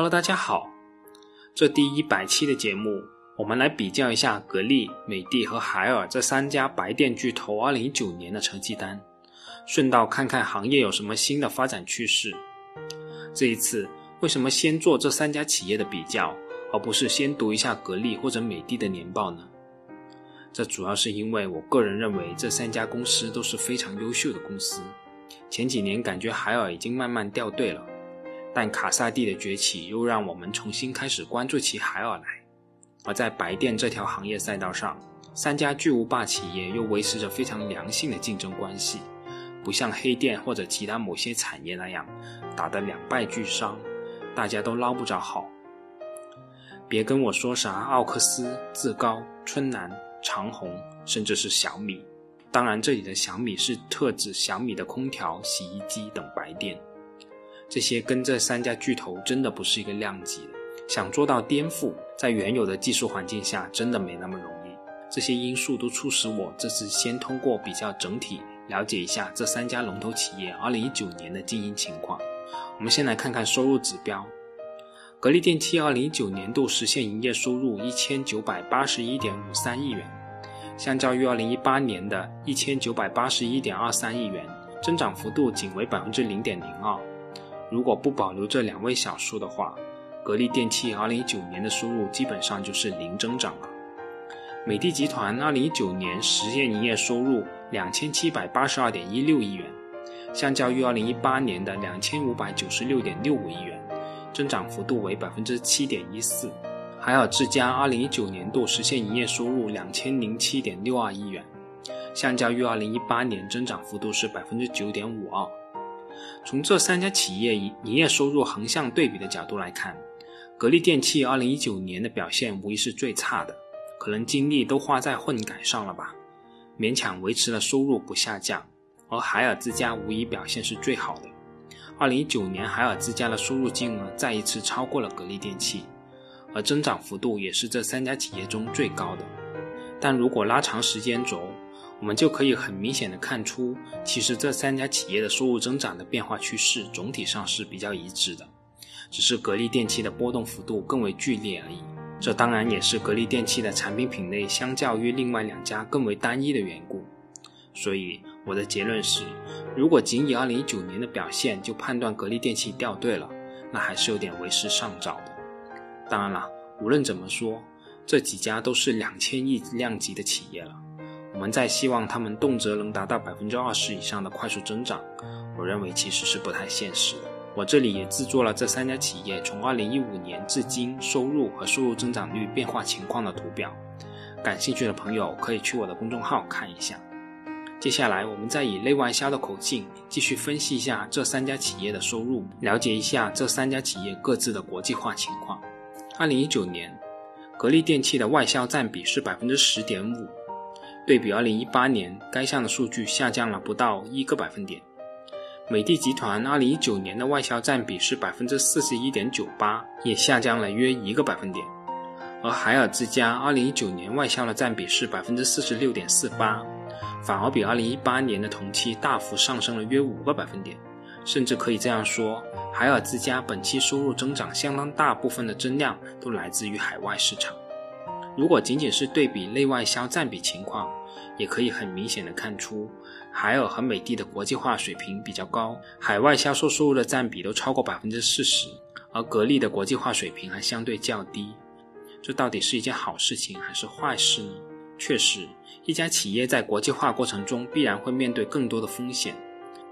Hello，大家好。这第一百期的节目，我们来比较一下格力、美的和海尔这三家白电巨头2019年的成绩单，顺道看看行业有什么新的发展趋势。这一次，为什么先做这三家企业的比较，而不是先读一下格力或者美的的年报呢？这主要是因为我个人认为这三家公司都是非常优秀的公司。前几年感觉海尔已经慢慢掉队了。但卡萨帝的崛起又让我们重新开始关注起海尔来，而在白电这条行业赛道上，三家巨无霸企业又维持着非常良性的竞争关系，不像黑电或者其他某些产业那样打得两败俱伤，大家都捞不着好。别跟我说啥奥克斯、自高、春兰、长虹，甚至是小米，当然这里的小米是特指小米的空调、洗衣机等白电。这些跟这三家巨头真的不是一个量级的，想做到颠覆，在原有的技术环境下，真的没那么容易。这些因素都促使我这次先通过比较整体了解一下这三家龙头企业2019年的经营情况。我们先来看看收入指标，格力电器2019年度实现营业收入1981.53亿元，相较于2018年的1981.23亿元，增长幅度仅为0.02%。如果不保留这两位小数的话，格力电器2019年的收入基本上就是零增长了。美的集团2019年实现营业收入2782.16亿元，相较于2018年的2596.65亿元，增长幅度为7.14%。海尔智家2019年度实现营业收入2007.62亿元，相较于2018年增长幅度是9.52%。从这三家企业营营业收入横向对比的角度来看，格力电器2019年的表现无疑是最差的，可能精力都花在混改上了吧，勉强维持了收入不下降。而海尔之家无疑表现是最好的，2019年海尔之家的收入金额再一次超过了格力电器，而增长幅度也是这三家企业中最高的。但如果拉长时间轴，我们就可以很明显的看出，其实这三家企业的收入增长的变化趋势总体上是比较一致的，只是格力电器的波动幅度更为剧烈而已。这当然也是格力电器的产品品类相较于另外两家更为单一的缘故。所以我的结论是，如果仅以2019年的表现就判断格力电器掉队了，那还是有点为时尚早的。当然了，无论怎么说，这几家都是两千亿量级的企业了。我们在希望他们动辄能达到百分之二十以上的快速增长，我认为其实是不太现实的。我这里也制作了这三家企业从二零一五年至今收入和收入增长率变化情况的图表，感兴趣的朋友可以去我的公众号看一下。接下来，我们再以内外销的口径继续分析一下这三家企业的收入，了解一下这三家企业各自的国际化情况。二零一九年，格力电器的外销占比是百分之十点五。对比2018年，该项的数据下降了不到一个百分点。美的集团2019年的外销占比是百分之四十一点九八，也下降了约一个百分点。而海尔之家2019年外销的占比是百分之四十六点四八，反而比2018年的同期大幅上升了约五个百分点。甚至可以这样说，海尔之家本期收入增长相当大部分的增量都来自于海外市场。如果仅仅是对比内外销占比情况，也可以很明显的看出，海尔和美的的国际化水平比较高，海外销售收入的占比都超过百分之四十，而格力的国际化水平还相对较低。这到底是一件好事情还是坏事呢？确实，一家企业在国际化过程中必然会面对更多的风险，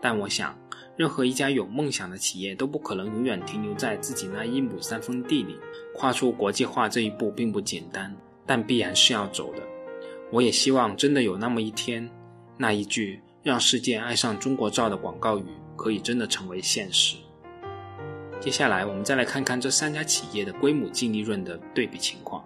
但我想，任何一家有梦想的企业都不可能永远停留在自己那一亩三分地里，跨出国际化这一步并不简单。但必然是要走的。我也希望真的有那么一天，那一句“让世界爱上中国造”的广告语可以真的成为现实。接下来，我们再来看看这三家企业的规模净利润的对比情况。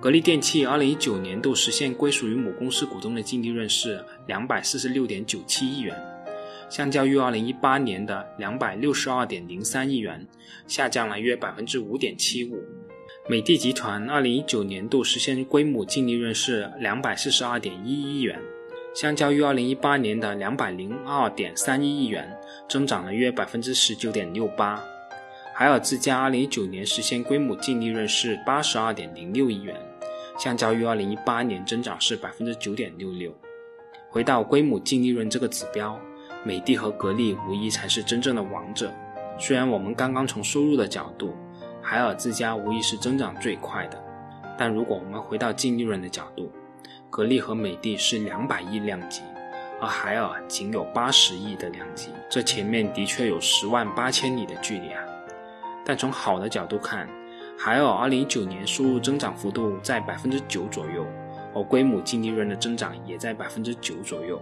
格力电器2019年度实现归属于母公司股东的净利润是246.97亿元，相较于2018年的262.03亿元，下降了约5.75%。美的集团2019年度实现规模净利润是242.1亿元，相较于2018年的202.31亿元，增长了约19.68%。海尔之家2019年实现规模净利润是82.06亿元，相较于2018年增长是9.66%。回到规模净利润这个指标，美的和格力无疑才是真正的王者。虽然我们刚刚从收入的角度，海尔自家无疑是增长最快的，但如果我们回到净利润的角度，格力和美的是两百亿量级，而海尔仅有八十亿的量级，这前面的确有十万八千里的距离啊。但从好的角度看，海尔二零一九年收入增长幅度在百分之九左右，而规模净利润的增长也在百分之九左右，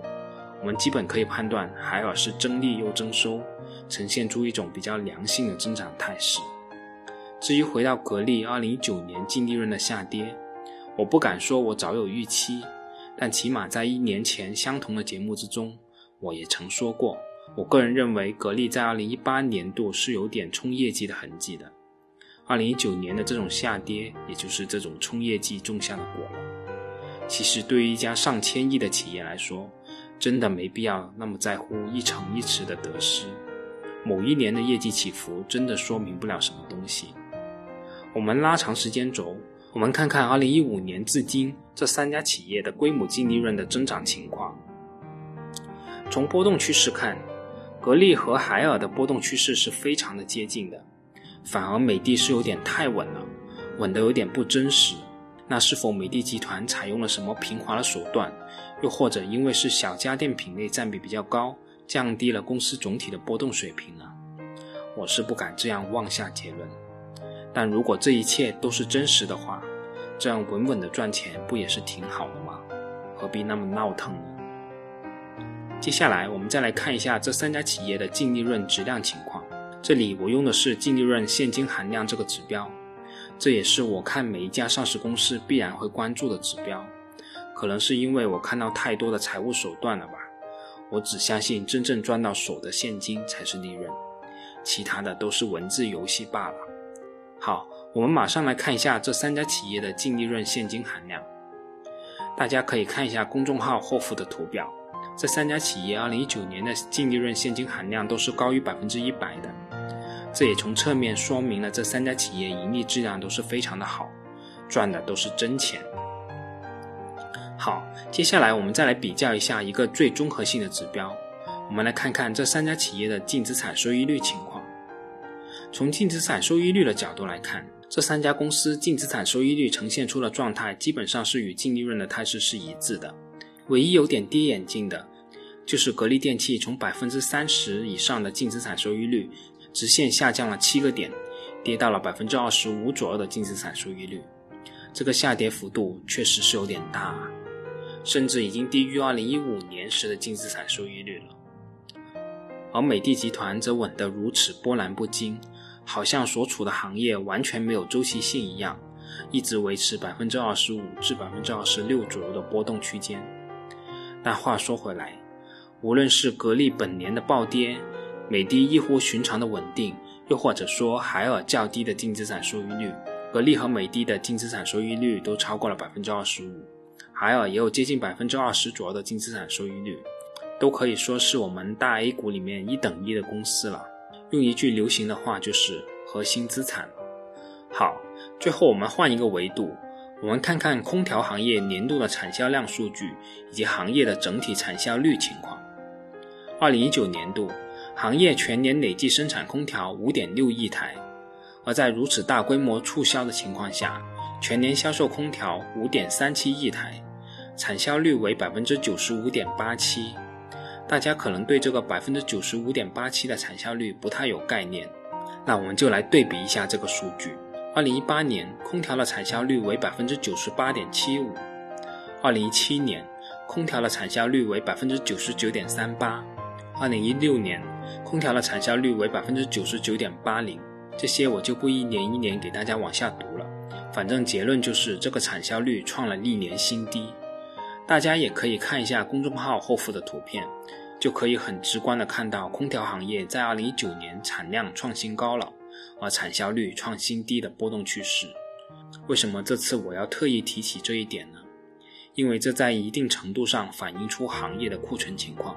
我们基本可以判断海尔是增利又增收，呈现出一种比较良性的增长态势。至于回到格力二零一九年净利润的下跌，我不敢说我早有预期，但起码在一年前相同的节目之中，我也曾说过，我个人认为格力在二零一八年度是有点冲业绩的痕迹的。二零一九年的这种下跌，也就是这种冲业绩种下的果。其实对于一家上千亿的企业来说，真的没必要那么在乎一城一池的得失。某一年的业绩起伏，真的说明不了什么东西。我们拉长时间轴。我们看看2015年至今这三家企业的规模净利润的增长情况。从波动趋势看，格力和海尔的波动趋势是非常的接近的，反而美的是有点太稳了，稳得有点不真实。那是否美的集团采用了什么平滑的手段，又或者因为是小家电品类占比比较高，降低了公司总体的波动水平呢？我是不敢这样妄下结论。但如果这一切都是真实的话，这样稳稳的赚钱不也是挺好的吗？何必那么闹腾呢？接下来我们再来看一下这三家企业的净利润质量情况。这里我用的是净利润现金含量这个指标，这也是我看每一家上市公司必然会关注的指标。可能是因为我看到太多的财务手段了吧？我只相信真正赚到手的现金才是利润，其他的都是文字游戏罢了。好，我们马上来看一下这三家企业的净利润现金含量。大家可以看一下公众号后附的图表，这三家企业2019年的净利润现金含量都是高于百分之一百的，这也从侧面说明了这三家企业盈利质量都是非常的好，赚的都是真钱。好，接下来我们再来比较一下一个最综合性的指标，我们来看看这三家企业的净资产收益率情况。从净资产收益率的角度来看，这三家公司净资产收益率呈现出的状态基本上是与净利润的态势是一致的。唯一有点跌眼镜的，就是格力电器从百分之三十以上的净资产收益率，直线下降了七个点，跌到了百分之二十五左右的净资产收益率。这个下跌幅度确实是有点大，甚至已经低于二零一五年时的净资产收益率了。而美的集团则稳得如此波澜不惊。好像所处的行业完全没有周期性一样，一直维持百分之二十五至百分之二十六左右的波动区间。但话说回来，无论是格力本年的暴跌，美的异乎寻常的稳定，又或者说海尔较低的净资产收益率，格力和美的的净资产收益率都超过了百分之二十五，海尔也有接近百分之二十左右的净资产收益率，都可以说是我们大 A 股里面一等一的公司了。用一句流行的话，就是核心资产。好，最后我们换一个维度，我们看看空调行业年度的产销量数据以及行业的整体产销率情况。二零一九年度，行业全年累计生产空调五点六亿台，而在如此大规模促销的情况下，全年销售空调五点三七亿台，产销率为百分之九十五点八七。大家可能对这个百分之九十五点八七的产销率不太有概念，那我们就来对比一下这个数据。二零一八年空调的产销率为百分之九十八点七五，二零一七年空调的产销率为百分之九十九点三八，二零一六年空调的产销率为百分之九十九点八零。这些我就不一年一年给大家往下读了，反正结论就是这个产销率创了历年新低。大家也可以看一下公众号后附的图片，就可以很直观的看到空调行业在2019年产量创新高了，而产销率创新低的波动趋势。为什么这次我要特意提起这一点呢？因为这在一定程度上反映出行业的库存情况，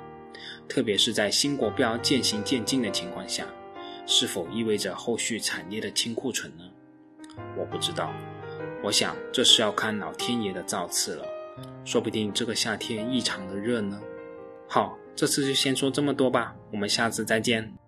特别是在新国标渐行渐近的情况下，是否意味着后续产业的清库存呢？我不知道，我想这是要看老天爷的造次了，说不定这个夏天异常的热呢。好，这次就先说这么多吧，我们下次再见。